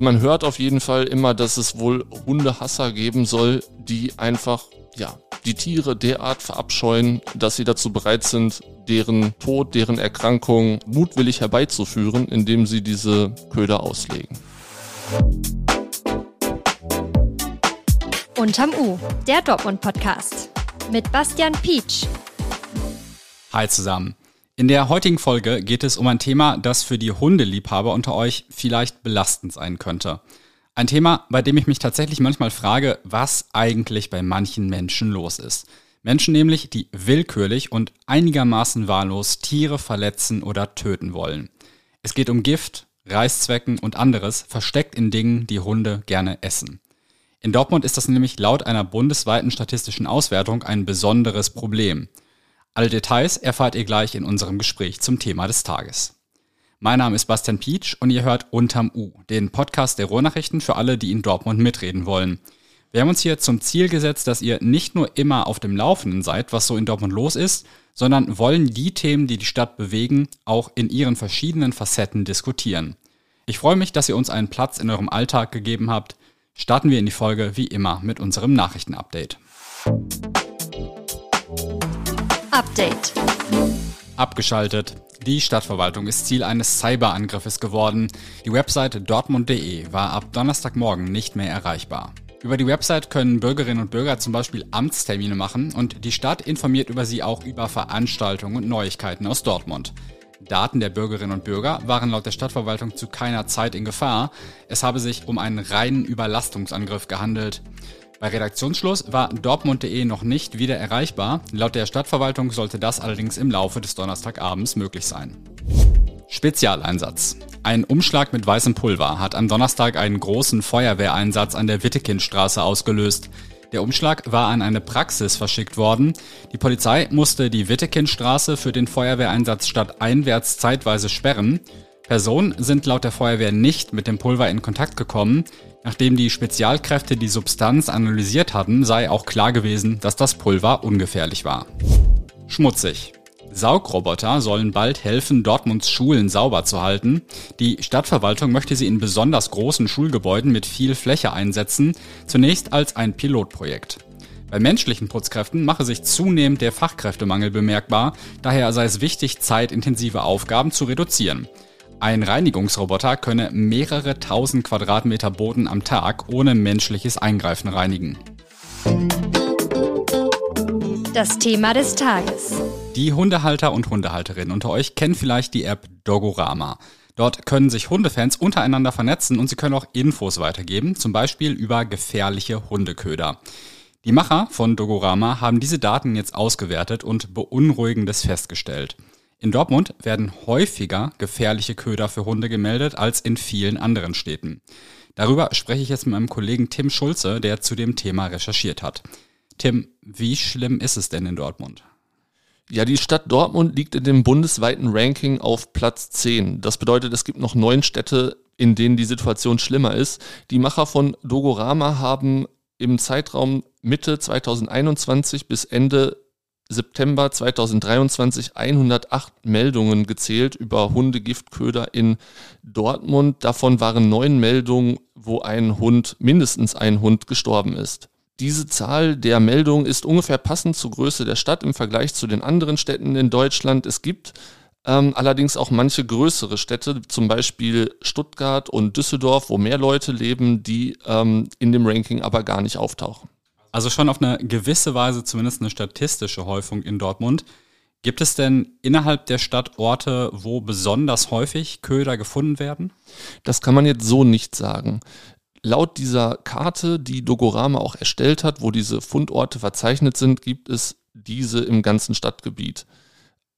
Man hört auf jeden Fall immer, dass es wohl Hundehasser geben soll, die einfach, ja, die Tiere derart verabscheuen, dass sie dazu bereit sind, deren Tod, deren Erkrankung mutwillig herbeizuführen, indem sie diese Köder auslegen. Unterm U, der Dortmund-Podcast. Mit Bastian Pietsch. Hi zusammen. In der heutigen Folge geht es um ein Thema, das für die Hundeliebhaber unter euch vielleicht belastend sein könnte. Ein Thema, bei dem ich mich tatsächlich manchmal frage, was eigentlich bei manchen Menschen los ist. Menschen nämlich, die willkürlich und einigermaßen wahllos Tiere verletzen oder töten wollen. Es geht um Gift, Reißzwecken und anderes, versteckt in Dingen, die Hunde gerne essen. In Dortmund ist das nämlich laut einer bundesweiten statistischen Auswertung ein besonderes Problem. Alle Details erfahrt ihr gleich in unserem Gespräch zum Thema des Tages. Mein Name ist Bastian Pietsch und ihr hört Unterm U, den Podcast der Ruhrnachrichten für alle, die in Dortmund mitreden wollen. Wir haben uns hier zum Ziel gesetzt, dass ihr nicht nur immer auf dem Laufenden seid, was so in Dortmund los ist, sondern wollen die Themen, die die Stadt bewegen, auch in ihren verschiedenen Facetten diskutieren. Ich freue mich, dass ihr uns einen Platz in eurem Alltag gegeben habt. Starten wir in die Folge wie immer mit unserem Nachrichtenupdate. Update. Abgeschaltet. Die Stadtverwaltung ist Ziel eines Cyberangriffes geworden. Die Website dortmund.de war ab Donnerstagmorgen nicht mehr erreichbar. Über die Website können Bürgerinnen und Bürger zum Beispiel Amtstermine machen und die Stadt informiert über sie auch über Veranstaltungen und Neuigkeiten aus Dortmund. Daten der Bürgerinnen und Bürger waren laut der Stadtverwaltung zu keiner Zeit in Gefahr. Es habe sich um einen reinen Überlastungsangriff gehandelt. Bei Redaktionsschluss war dortmund.de noch nicht wieder erreichbar. Laut der Stadtverwaltung sollte das allerdings im Laufe des Donnerstagabends möglich sein. Spezialeinsatz. Ein Umschlag mit weißem Pulver hat am Donnerstag einen großen Feuerwehreinsatz an der Wittekindstraße ausgelöst. Der Umschlag war an eine Praxis verschickt worden. Die Polizei musste die Wittekindstraße für den Feuerwehreinsatz stadteinwärts zeitweise sperren. Personen sind laut der Feuerwehr nicht mit dem Pulver in Kontakt gekommen. Nachdem die Spezialkräfte die Substanz analysiert hatten, sei auch klar gewesen, dass das Pulver ungefährlich war. Schmutzig. Saugroboter sollen bald helfen, Dortmunds Schulen sauber zu halten. Die Stadtverwaltung möchte sie in besonders großen Schulgebäuden mit viel Fläche einsetzen, zunächst als ein Pilotprojekt. Bei menschlichen Putzkräften mache sich zunehmend der Fachkräftemangel bemerkbar, daher sei es wichtig, zeitintensive Aufgaben zu reduzieren. Ein Reinigungsroboter könne mehrere tausend Quadratmeter Boden am Tag ohne menschliches Eingreifen reinigen. Das Thema des Tages. Die Hundehalter und Hundehalterinnen unter euch kennen vielleicht die App Dogorama. Dort können sich Hundefans untereinander vernetzen und sie können auch Infos weitergeben, zum Beispiel über gefährliche Hundeköder. Die Macher von Dogorama haben diese Daten jetzt ausgewertet und Beunruhigendes festgestellt. In Dortmund werden häufiger gefährliche Köder für Hunde gemeldet als in vielen anderen Städten. Darüber spreche ich jetzt mit meinem Kollegen Tim Schulze, der zu dem Thema recherchiert hat. Tim, wie schlimm ist es denn in Dortmund? Ja, die Stadt Dortmund liegt in dem bundesweiten Ranking auf Platz 10. Das bedeutet, es gibt noch neun Städte, in denen die Situation schlimmer ist. Die Macher von Dogorama haben im Zeitraum Mitte 2021 bis Ende September 2023 108 Meldungen gezählt über Hundegiftköder in Dortmund. Davon waren neun Meldungen, wo ein Hund, mindestens ein Hund gestorben ist. Diese Zahl der Meldungen ist ungefähr passend zur Größe der Stadt im Vergleich zu den anderen Städten in Deutschland. Es gibt ähm, allerdings auch manche größere Städte, zum Beispiel Stuttgart und Düsseldorf, wo mehr Leute leben, die ähm, in dem Ranking aber gar nicht auftauchen. Also schon auf eine gewisse Weise zumindest eine statistische Häufung in Dortmund. Gibt es denn innerhalb der Stadt Orte, wo besonders häufig Köder gefunden werden? Das kann man jetzt so nicht sagen. Laut dieser Karte, die Dogorama auch erstellt hat, wo diese Fundorte verzeichnet sind, gibt es diese im ganzen Stadtgebiet.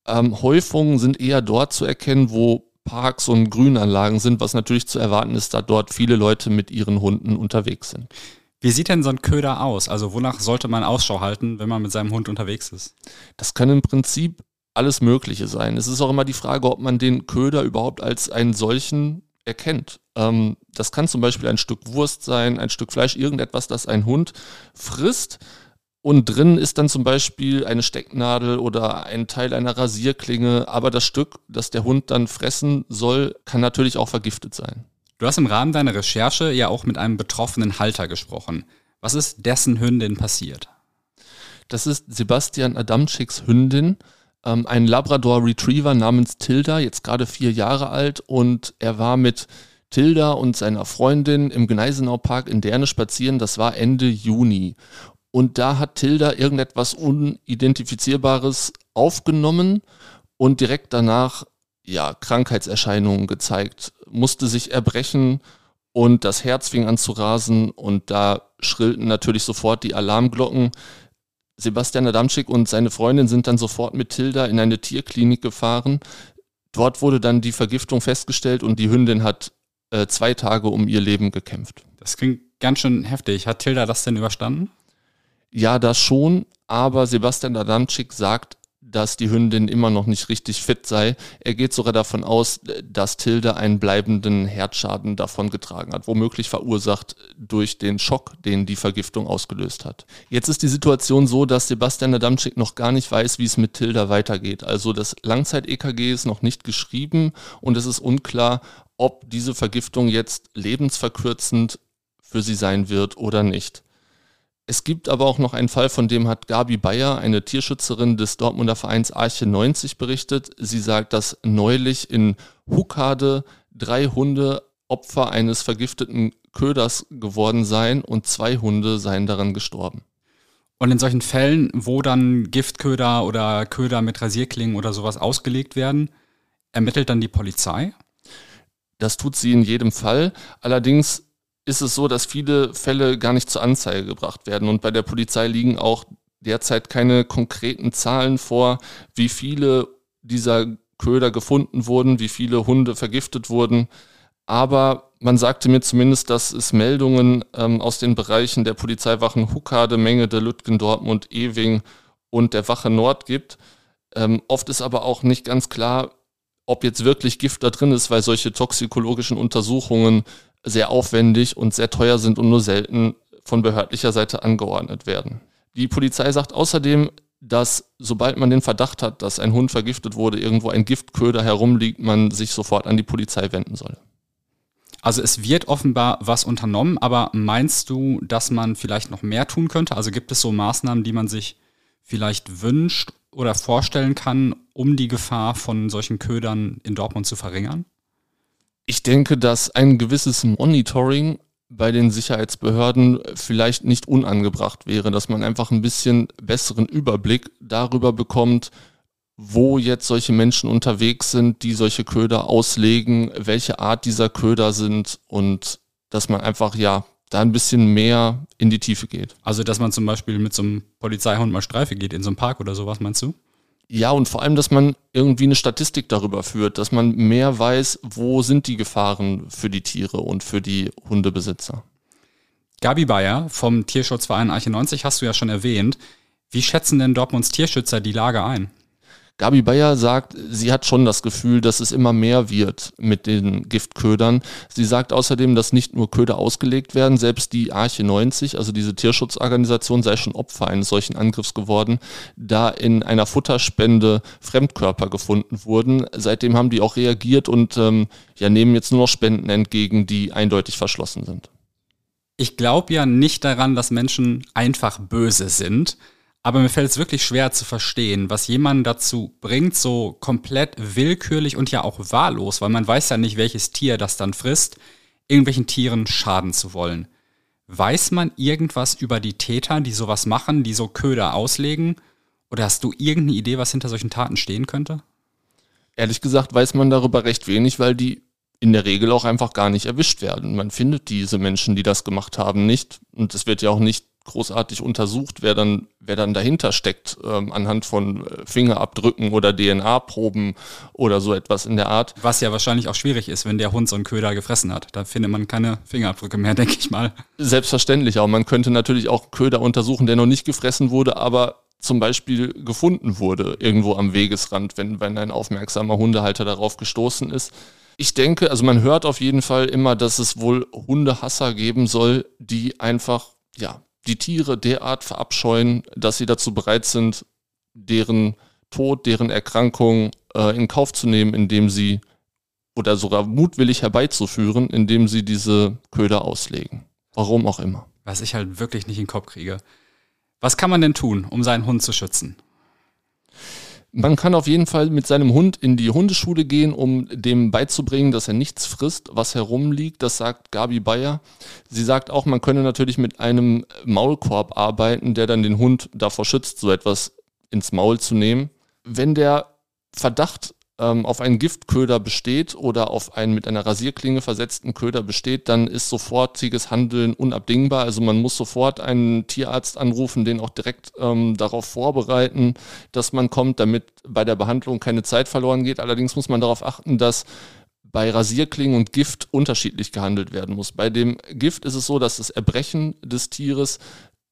Ähm, Häufungen sind eher dort zu erkennen, wo Parks und Grünanlagen sind, was natürlich zu erwarten ist, da dort viele Leute mit ihren Hunden unterwegs sind. Wie sieht denn so ein Köder aus? Also wonach sollte man Ausschau halten, wenn man mit seinem Hund unterwegs ist? Das kann im Prinzip alles Mögliche sein. Es ist auch immer die Frage, ob man den Köder überhaupt als einen solchen erkennt. Ähm, das kann zum Beispiel ein Stück Wurst sein, ein Stück Fleisch, irgendetwas, das ein Hund frisst. Und drin ist dann zum Beispiel eine Stecknadel oder ein Teil einer Rasierklinge. Aber das Stück, das der Hund dann fressen soll, kann natürlich auch vergiftet sein. Du hast im Rahmen deiner Recherche ja auch mit einem betroffenen Halter gesprochen. Was ist dessen Hündin passiert? Das ist Sebastian Adamczyks Hündin, ähm, ein Labrador Retriever namens Tilda, jetzt gerade vier Jahre alt und er war mit Tilda und seiner Freundin im Gneisenau Park in Derne spazieren. Das war Ende Juni. Und da hat Tilda irgendetwas Unidentifizierbares aufgenommen und direkt danach ja, Krankheitserscheinungen gezeigt, musste sich erbrechen und das Herz fing an zu rasen und da schrillten natürlich sofort die Alarmglocken. Sebastian Adamczyk und seine Freundin sind dann sofort mit Tilda in eine Tierklinik gefahren. Dort wurde dann die Vergiftung festgestellt und die Hündin hat äh, zwei Tage um ihr Leben gekämpft. Das klingt ganz schön heftig. Hat Tilda das denn überstanden? Ja, das schon, aber Sebastian Adamczyk sagt, dass die Hündin immer noch nicht richtig fit sei. Er geht sogar davon aus, dass Tilde einen bleibenden Herzschaden davon getragen hat, womöglich verursacht durch den Schock, den die Vergiftung ausgelöst hat. Jetzt ist die Situation so, dass Sebastian Adamczyk noch gar nicht weiß, wie es mit Tilda weitergeht. Also das Langzeit-EKG ist noch nicht geschrieben und es ist unklar, ob diese Vergiftung jetzt lebensverkürzend für sie sein wird oder nicht. Es gibt aber auch noch einen Fall, von dem hat Gabi Bayer, eine Tierschützerin des Dortmunder Vereins Arche 90, berichtet. Sie sagt, dass neulich in Huckade drei Hunde Opfer eines vergifteten Köders geworden seien und zwei Hunde seien daran gestorben. Und in solchen Fällen, wo dann Giftköder oder Köder mit Rasierklingen oder sowas ausgelegt werden, ermittelt dann die Polizei? Das tut sie in jedem Fall. Allerdings ist es so, dass viele Fälle gar nicht zur Anzeige gebracht werden. Und bei der Polizei liegen auch derzeit keine konkreten Zahlen vor, wie viele dieser Köder gefunden wurden, wie viele Hunde vergiftet wurden. Aber man sagte mir zumindest, dass es Meldungen ähm, aus den Bereichen der Polizeiwachen Huckade, Mengede, Lütgen, Dortmund, Ewing und der Wache Nord gibt. Ähm, oft ist aber auch nicht ganz klar, ob jetzt wirklich Gift da drin ist, weil solche toxikologischen Untersuchungen sehr aufwendig und sehr teuer sind und nur selten von behördlicher Seite angeordnet werden. Die Polizei sagt außerdem, dass sobald man den Verdacht hat, dass ein Hund vergiftet wurde, irgendwo ein Giftköder herumliegt, man sich sofort an die Polizei wenden soll. Also es wird offenbar was unternommen, aber meinst du, dass man vielleicht noch mehr tun könnte? Also gibt es so Maßnahmen, die man sich vielleicht wünscht oder vorstellen kann, um die Gefahr von solchen Ködern in Dortmund zu verringern? Ich denke, dass ein gewisses Monitoring bei den Sicherheitsbehörden vielleicht nicht unangebracht wäre, dass man einfach ein bisschen besseren Überblick darüber bekommt, wo jetzt solche Menschen unterwegs sind, die solche Köder auslegen, welche Art dieser Köder sind und dass man einfach ja da ein bisschen mehr in die Tiefe geht. Also dass man zum Beispiel mit so einem Polizeihund mal Streife geht in so einem Park oder sowas, meinst du? Ja, und vor allem, dass man irgendwie eine Statistik darüber führt, dass man mehr weiß, wo sind die Gefahren für die Tiere und für die Hundebesitzer. Gabi Bayer vom Tierschutzverein Arche 90 hast du ja schon erwähnt. Wie schätzen denn Dortmunds Tierschützer die Lage ein? Gabi Bayer sagt, sie hat schon das Gefühl, dass es immer mehr wird mit den Giftködern. Sie sagt außerdem, dass nicht nur Köder ausgelegt werden, selbst die Arche 90, also diese Tierschutzorganisation, sei schon Opfer eines solchen Angriffs geworden, da in einer Futterspende Fremdkörper gefunden wurden. Seitdem haben die auch reagiert und ähm, ja, nehmen jetzt nur noch Spenden entgegen, die eindeutig verschlossen sind. Ich glaube ja nicht daran, dass Menschen einfach böse sind. Aber mir fällt es wirklich schwer zu verstehen, was jemanden dazu bringt, so komplett willkürlich und ja auch wahllos, weil man weiß ja nicht, welches Tier das dann frisst, irgendwelchen Tieren schaden zu wollen. Weiß man irgendwas über die Täter, die sowas machen, die so Köder auslegen? Oder hast du irgendeine Idee, was hinter solchen Taten stehen könnte? Ehrlich gesagt weiß man darüber recht wenig, weil die in der Regel auch einfach gar nicht erwischt werden. Man findet diese Menschen, die das gemacht haben, nicht. Und es wird ja auch nicht großartig untersucht, wer dann, wer dann dahinter steckt, ähm, anhand von äh, Fingerabdrücken oder DNA-Proben oder so etwas in der Art. Was ja wahrscheinlich auch schwierig ist, wenn der Hund so einen Köder gefressen hat. Da findet man keine Fingerabdrücke mehr, denke ich mal. Selbstverständlich auch. Man könnte natürlich auch Köder untersuchen, der noch nicht gefressen wurde, aber zum Beispiel gefunden wurde, irgendwo am Wegesrand, wenn, wenn ein aufmerksamer Hundehalter darauf gestoßen ist. Ich denke, also man hört auf jeden Fall immer, dass es wohl Hundehasser geben soll, die einfach, ja, die Tiere derart verabscheuen, dass sie dazu bereit sind, deren Tod, deren Erkrankung äh, in Kauf zu nehmen, indem sie oder sogar mutwillig herbeizuführen, indem sie diese Köder auslegen. Warum auch immer. Was ich halt wirklich nicht in den Kopf kriege. Was kann man denn tun, um seinen Hund zu schützen? Man kann auf jeden Fall mit seinem Hund in die Hundeschule gehen, um dem beizubringen, dass er nichts frisst, was herumliegt. Das sagt Gabi Bayer. Sie sagt auch, man könne natürlich mit einem Maulkorb arbeiten, der dann den Hund davor schützt, so etwas ins Maul zu nehmen. Wenn der Verdacht ähm, auf einen Giftköder besteht oder auf einen mit einer Rasierklinge versetzten Köder besteht, dann ist sofortiges Handeln unabdingbar. Also man muss sofort einen Tierarzt anrufen, den auch direkt ähm, darauf vorbereiten, dass man kommt, damit bei der Behandlung keine Zeit verloren geht. Allerdings muss man darauf achten, dass bei Rasierklingen und Gift unterschiedlich gehandelt werden muss. Bei dem Gift ist es so, dass das Erbrechen des Tieres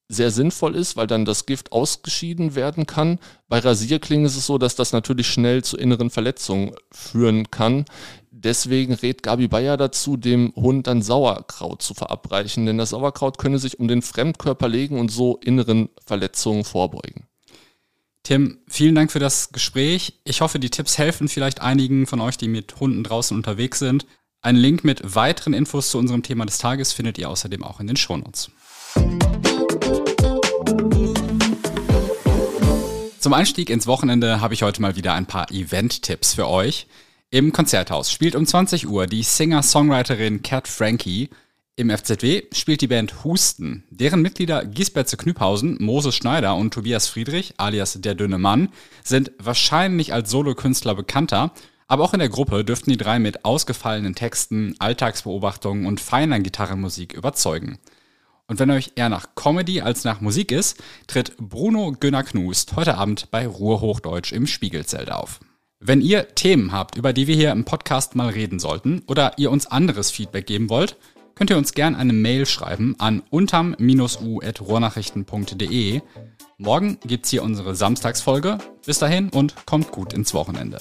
sehr sinnvoll ist, weil dann das Gift ausgeschieden werden kann. Bei Rasierklingen ist es so, dass das natürlich schnell zu inneren Verletzungen führen kann. Deswegen rät Gabi Bayer dazu, dem Hund dann Sauerkraut zu verabreichen, denn das Sauerkraut könne sich um den Fremdkörper legen und so inneren Verletzungen vorbeugen. Tim, vielen Dank für das Gespräch. Ich hoffe, die Tipps helfen vielleicht einigen von euch, die mit Hunden draußen unterwegs sind. Einen Link mit weiteren Infos zu unserem Thema des Tages findet ihr außerdem auch in den Shownotes. Zum Einstieg ins Wochenende habe ich heute mal wieder ein paar Event-Tipps für euch. Im Konzerthaus spielt um 20 Uhr die Singer-Songwriterin Cat Frankie. Im FZW spielt die Band Husten. Deren Mitglieder Gisbert Knüpphausen, Moses Schneider und Tobias Friedrich, alias der dünne Mann, sind wahrscheinlich als Solokünstler bekannter, aber auch in der Gruppe dürften die drei mit ausgefallenen Texten, Alltagsbeobachtungen und feiner Gitarrenmusik überzeugen. Und wenn euch eher nach Comedy als nach Musik ist, tritt Bruno Günner Knust heute Abend bei Ruhrhochdeutsch im Spiegelzelt auf. Wenn ihr Themen habt, über die wir hier im Podcast mal reden sollten oder ihr uns anderes Feedback geben wollt, könnt ihr uns gern eine Mail schreiben an unterm-u.rohrnachrichten.de. Morgen gibt's hier unsere Samstagsfolge. Bis dahin und kommt gut ins Wochenende.